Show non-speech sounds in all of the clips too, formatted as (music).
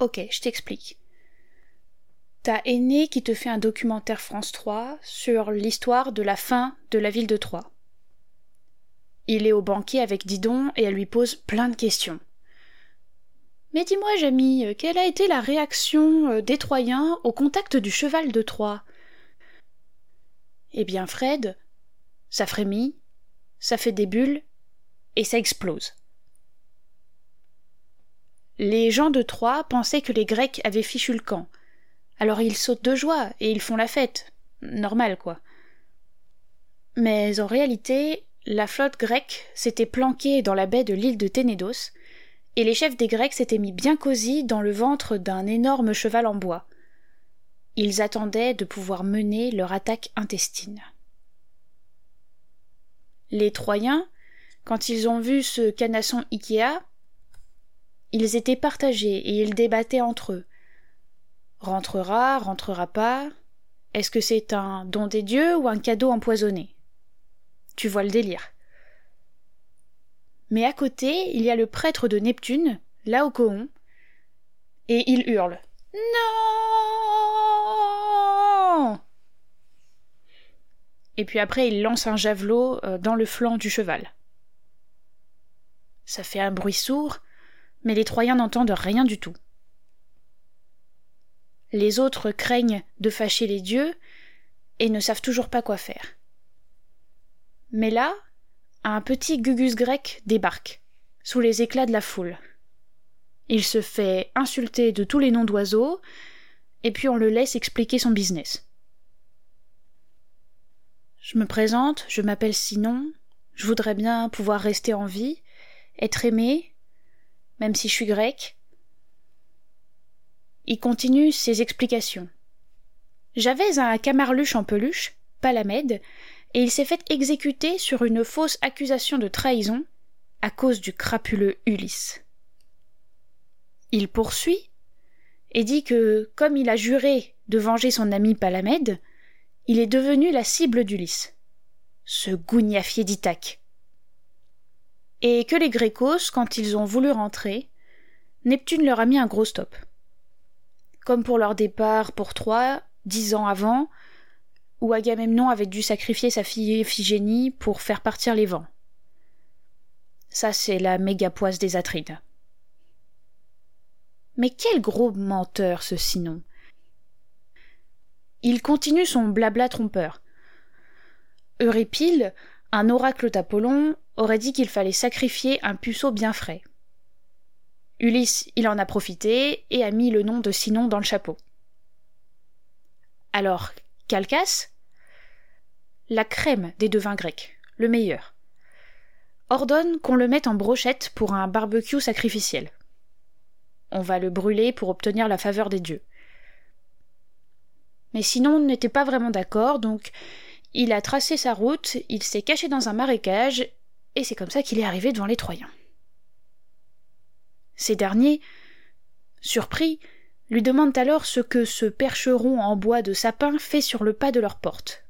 Ok, je t'explique. T'as Aîné qui te fait un documentaire France 3 sur l'histoire de la fin de la ville de Troyes. Il est au banquet avec Didon et elle lui pose plein de questions. Mais dis-moi, Jamy, quelle a été la réaction euh, des Troyens au contact du cheval de Troie Eh bien, Fred, ça frémit, ça fait des bulles, et ça explose. Les gens de Troie pensaient que les Grecs avaient fichu le camp. Alors ils sautent de joie et ils font la fête. Normal, quoi. Mais en réalité, la flotte grecque s'était planquée dans la baie de l'île de Ténédos, et les chefs des Grecs s'étaient mis bien cosy dans le ventre d'un énorme cheval en bois. Ils attendaient de pouvoir mener leur attaque intestine. Les Troyens, quand ils ont vu ce canasson Ikea, ils étaient partagés et ils débattaient entre eux. Rentrera, rentrera pas. Est-ce que c'est un don des dieux ou un cadeau empoisonné? Tu vois le délire. Mais à côté, il y a le prêtre de Neptune, Laocoon, et il hurle Non Et puis après, il lance un javelot euh, dans le flanc du cheval. Ça fait un bruit sourd, mais les Troyens n'entendent rien du tout. Les autres craignent de fâcher les dieux et ne savent toujours pas quoi faire. Mais là, un petit Gugus grec débarque, sous les éclats de la foule. Il se fait insulter de tous les noms d'oiseaux, et puis on le laisse expliquer son business. Je me présente, je m'appelle Sinon, je voudrais bien pouvoir rester en vie, être aimé, même si je suis grec. Il continue ses explications. J'avais un camarluche en peluche, Palamède, et il s'est fait exécuter sur une fausse accusation de trahison à cause du crapuleux Ulysse. Il poursuit et dit que, comme il a juré de venger son ami Palamède, il est devenu la cible d'Ulysse. Ce gougnafier d'Ithaque et que les Grécos, quand ils ont voulu rentrer, Neptune leur a mis un gros stop. Comme pour leur départ pour Troie, dix ans avant, où Agamemnon avait dû sacrifier sa fille Iphigénie pour faire partir les vents. Ça, c'est la méga poisse des Atrides. Mais quel gros menteur, ce Sinon. Il continue son blabla trompeur. Eurépile, un oracle d'Apollon, aurait dit qu'il fallait sacrifier un puceau bien frais. Ulysse, il en a profité et a mis le nom de Sinon dans le chapeau. Alors, Calcas La crème des devins grecs, le meilleur. Ordonne qu'on le mette en brochette pour un barbecue sacrificiel. On va le brûler pour obtenir la faveur des dieux. Mais Sinon n'était pas vraiment d'accord, donc il a tracé sa route, il s'est caché dans un marécage et c'est comme ça qu'il est arrivé devant les Troyens. Ces derniers, surpris, lui demandent alors ce que ce percheron en bois de sapin fait sur le pas de leur porte.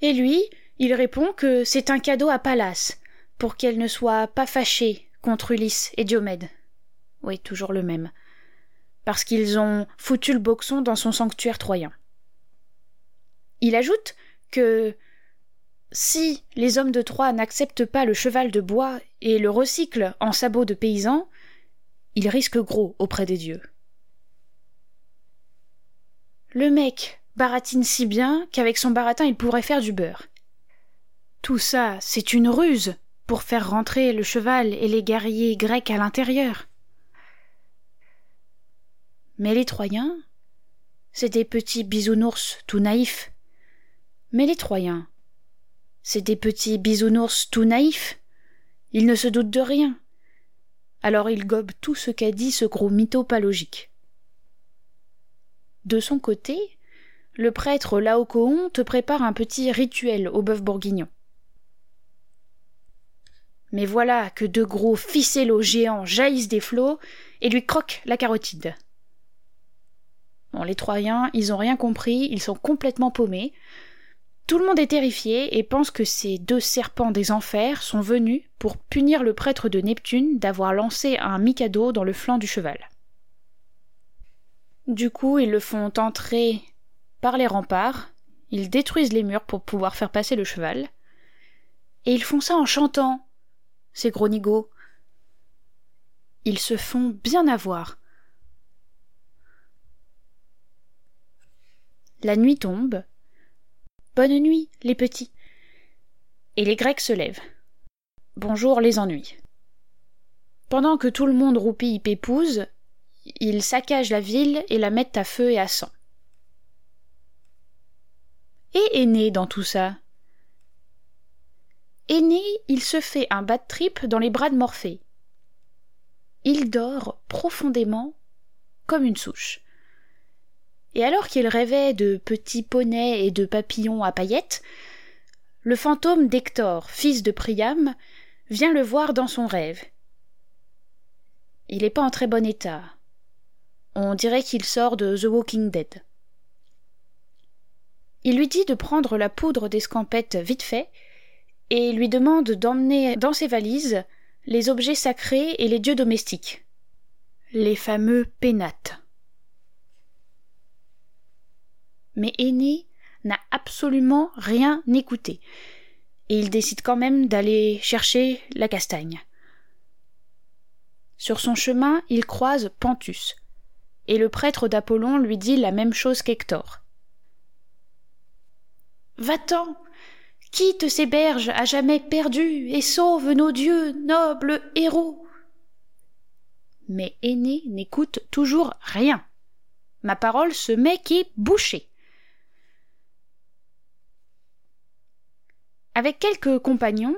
Et lui, il répond que c'est un cadeau à Pallas, pour qu'elle ne soit pas fâchée contre Ulysse et Diomède. Oui, toujours le même. Parce qu'ils ont foutu le boxon dans son sanctuaire troyen. Il ajoute que si les hommes de Troie n'acceptent pas le cheval de bois et le recyclent en sabot de paysans, ils risquent gros auprès des dieux. Le mec baratine si bien qu'avec son baratin il pourrait faire du beurre. Tout ça, c'est une ruse pour faire rentrer le cheval et les guerriers grecs à l'intérieur. Mais les Troyens, c'est des petits bisounours tout naïfs. Mais les Troyens, c'est des petits bisounours tout naïfs. Ils ne se doutent de rien. Alors ils gobent tout ce qu'a dit ce gros mytho pas logique. De son côté, le prêtre Laocoon te prépare un petit rituel au bœuf bourguignon. Mais voilà que deux gros ficellos géants jaillissent des flots et lui croquent la carotide. Bon, les Troyens, ils ont rien compris, ils sont complètement paumés. Tout le monde est terrifié et pense que ces deux serpents des enfers sont venus pour punir le prêtre de Neptune d'avoir lancé un mikado dans le flanc du cheval. Du coup, ils le font entrer par les remparts, ils détruisent les murs pour pouvoir faire passer le cheval, et ils font ça en chantant, ces gros nigauds. Ils se font bien avoir. La nuit tombe. Bonne nuit, les petits. Et les Grecs se lèvent. Bonjour les ennuis. Pendant que tout le monde roupille pépouze, ils saccagent la ville et la mettent à feu et à sang. Et Aîné dans tout ça? Aîné, il se fait un bad trip dans les bras de Morphée. Il dort profondément comme une souche. Et alors qu'il rêvait de petits poneys et de papillons à paillettes, le fantôme d'Hector, fils de Priam, vient le voir dans son rêve. Il n'est pas en très bon état. On dirait qu'il sort de The Walking Dead. Il lui dit de prendre la poudre d'escampette vite fait, et lui demande d'emmener dans ses valises les objets sacrés et les dieux domestiques. Les fameux pénates. Mais Aîné n'a absolument rien écouté, et il décide quand même d'aller chercher la castagne. Sur son chemin, il croise Panthus, et le prêtre d'Apollon lui dit la même chose qu'Hector. Va-t'en, quitte ces berges à jamais perdues et sauve nos dieux, nobles héros. Mais Aîné n'écoute toujours rien. Ma parole se met qui bouchée. Avec quelques compagnons,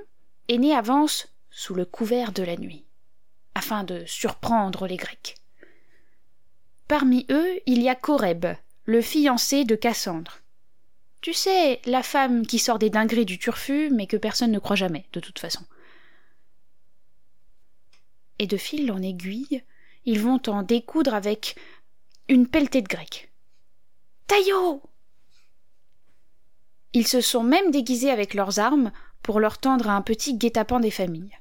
Aîné avance sous le couvert de la nuit, afin de surprendre les Grecs. Parmi eux, il y a Coreb, le fiancé de Cassandre. Tu sais, la femme qui sort des dingueries du turfu, mais que personne ne croit jamais, de toute façon. Et de fil en aiguille, ils vont en découdre avec une pelletée de grecs. Taillot Ils se sont même déguisés avec leurs armes pour leur tendre un petit guet-apens des familles.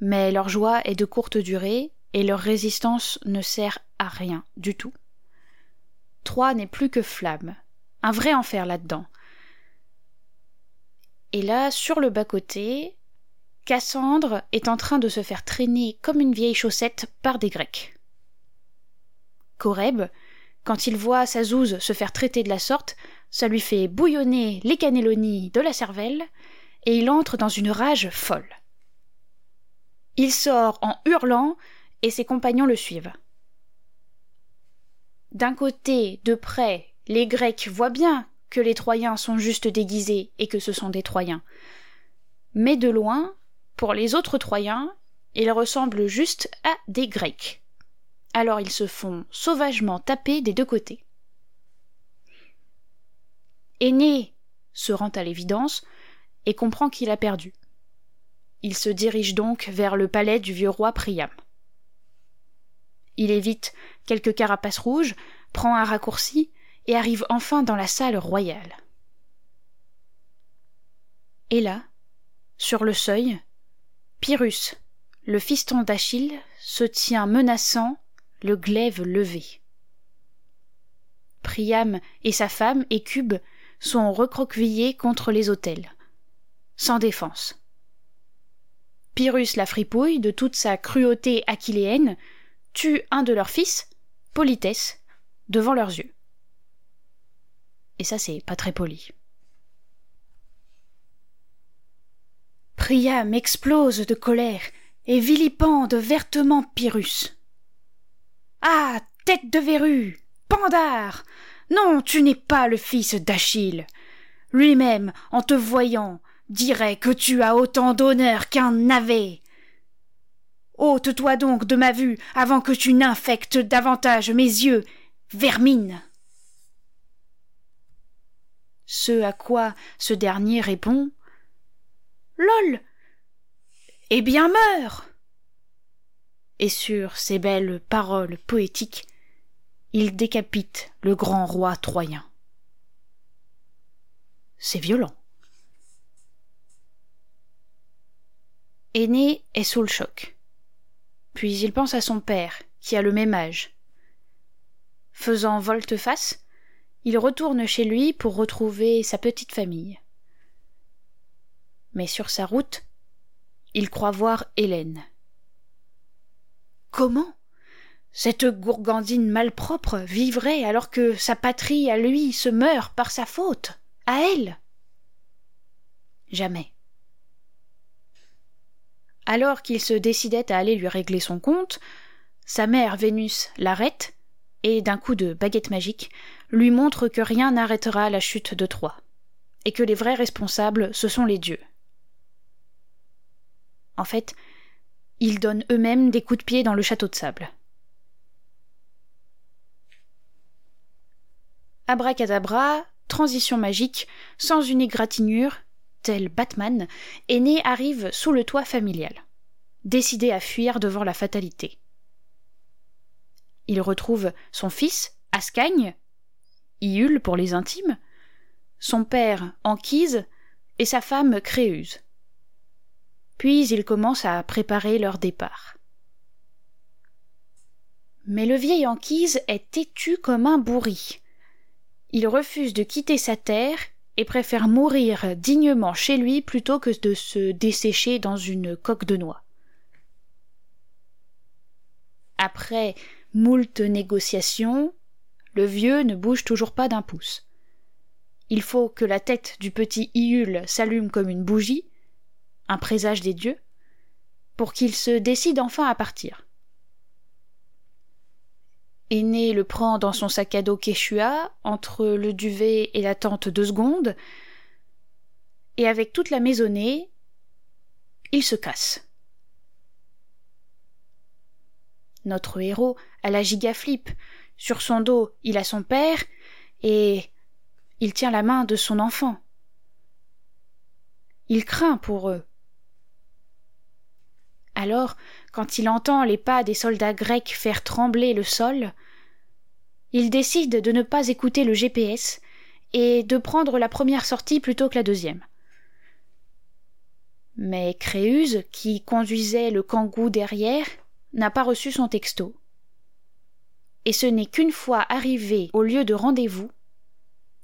Mais leur joie est de courte durée et leur résistance ne sert à rien du tout. Troie n'est plus que flamme, un vrai enfer là-dedans. Et là, sur le bas-côté, Cassandre est en train de se faire traîner comme une vieille chaussette par des Grecs. Coreb, quand il voit sa zouze se faire traiter de la sorte, ça lui fait bouillonner les cannellonies de la cervelle, et il entre dans une rage folle. Il sort en hurlant, et ses compagnons le suivent. D'un côté, de près, les Grecs voient bien que les Troyens sont juste déguisés et que ce sont des Troyens. Mais de loin, pour les autres Troyens, ils ressemblent juste à des Grecs. Alors ils se font sauvagement taper des deux côtés. Aîné se rend à l'évidence et comprend qu'il a perdu. Il se dirige donc vers le palais du vieux roi Priam. Il évite quelques carapaces rouges, prend un raccourci et arrive enfin dans la salle royale. Et là, sur le seuil, Pyrrhus, le fiston d'Achille, se tient menaçant, le glaive levé. Priam et sa femme Écube sont recroquevillés contre les autels, sans défense. Pyrrhus la fripouille de toute sa cruauté aquiléenne tue un de leurs fils, Politès, devant leurs yeux. Et ça, c'est pas très poli. Priam explose de colère et vilipende vertement Pyrrhus. Ah. Tête de verrue. Pandare. Non, tu n'es pas le fils d'Achille. Lui-même, en te voyant, dirait que tu as autant d'honneur qu'un navet. ôte toi donc de ma vue avant que tu n'infectes davantage mes yeux, vermine. Ce à quoi ce dernier répond Lol Eh bien, meurs Et sur ces belles paroles poétiques, il décapite le grand roi troyen. C'est violent. Aîné est sous le choc. Puis il pense à son père, qui a le même âge. Faisant volte-face, il retourne chez lui pour retrouver sa petite famille. Mais sur sa route, il croit voir Hélène. Comment? Cette gourgandine malpropre vivrait alors que sa patrie à lui se meurt par sa faute, à elle? Jamais. Alors qu'il se décidait à aller lui régler son compte, sa mère Vénus l'arrête et, d'un coup de baguette magique, lui montre que rien n'arrêtera la chute de Troie, et que les vrais responsables, ce sont les dieux. En fait, ils donnent eux-mêmes des coups de pied dans le château de sable. Abracadabra, transition magique, sans une égratignure, tel Batman, Aîné arrive sous le toit familial, décidé à fuir devant la fatalité. Il retrouve son fils, Ascagne, Iule pour les intimes, son père, Anquise, et sa femme, Créuse. Puis il commence à préparer leur départ. Mais le vieil Anquise est têtu comme un bourri. Il refuse de quitter sa terre et préfère mourir dignement chez lui plutôt que de se dessécher dans une coque de noix. Après moult négociations, le vieux ne bouge toujours pas d'un pouce. Il faut que la tête du petit Iule s'allume comme une bougie, un présage des dieux, pour qu'il se décide enfin à partir. Aîné le prend dans son sac à dos Quechua, entre le duvet et la tente de seconde, et avec toute la maisonnée, il se casse. Notre héros a la gigaflip. Sur son dos, il a son père, et il tient la main de son enfant. Il craint pour eux. Alors, quand il entend les pas des soldats grecs faire trembler le sol, il décide de ne pas écouter le GPS et de prendre la première sortie plutôt que la deuxième. Mais Créuse, qui conduisait le kangou derrière, n'a pas reçu son texto. Et ce n'est qu'une fois arrivé au lieu de rendez-vous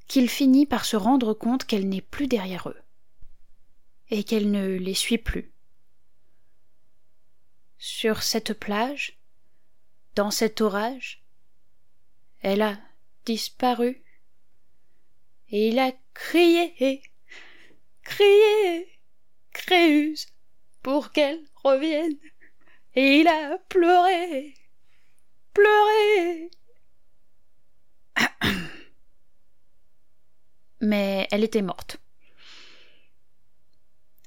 qu'il finit par se rendre compte qu'elle n'est plus derrière eux et qu'elle ne les suit plus. Sur cette plage, dans cet orage, elle a disparu. Et il a crié, crié, Créuse, pour qu'elle revienne. Et il a pleuré, pleuré. (coughs) Mais elle était morte.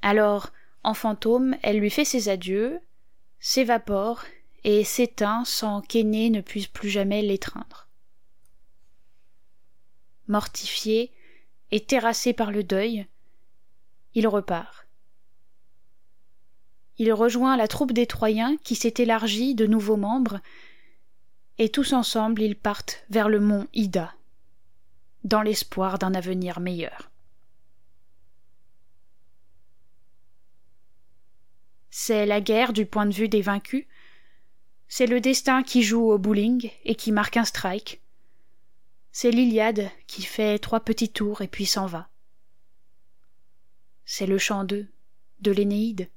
Alors, en fantôme, elle lui fait ses adieux, s'évapore et s'éteint sans qu'Aîné ne puisse plus jamais l'étreindre. Mortifié et terrassé par le deuil, il repart. Il rejoint la troupe des Troyens qui s'est élargie de nouveaux membres, et tous ensemble ils partent vers le mont Ida, dans l'espoir d'un avenir meilleur. C'est la guerre du point de vue des vaincus. C'est le destin qui joue au bowling et qui marque un strike. C'est l'Iliade qui fait trois petits tours et puis s'en va. C'est le chant d'eux, de l'Énéide,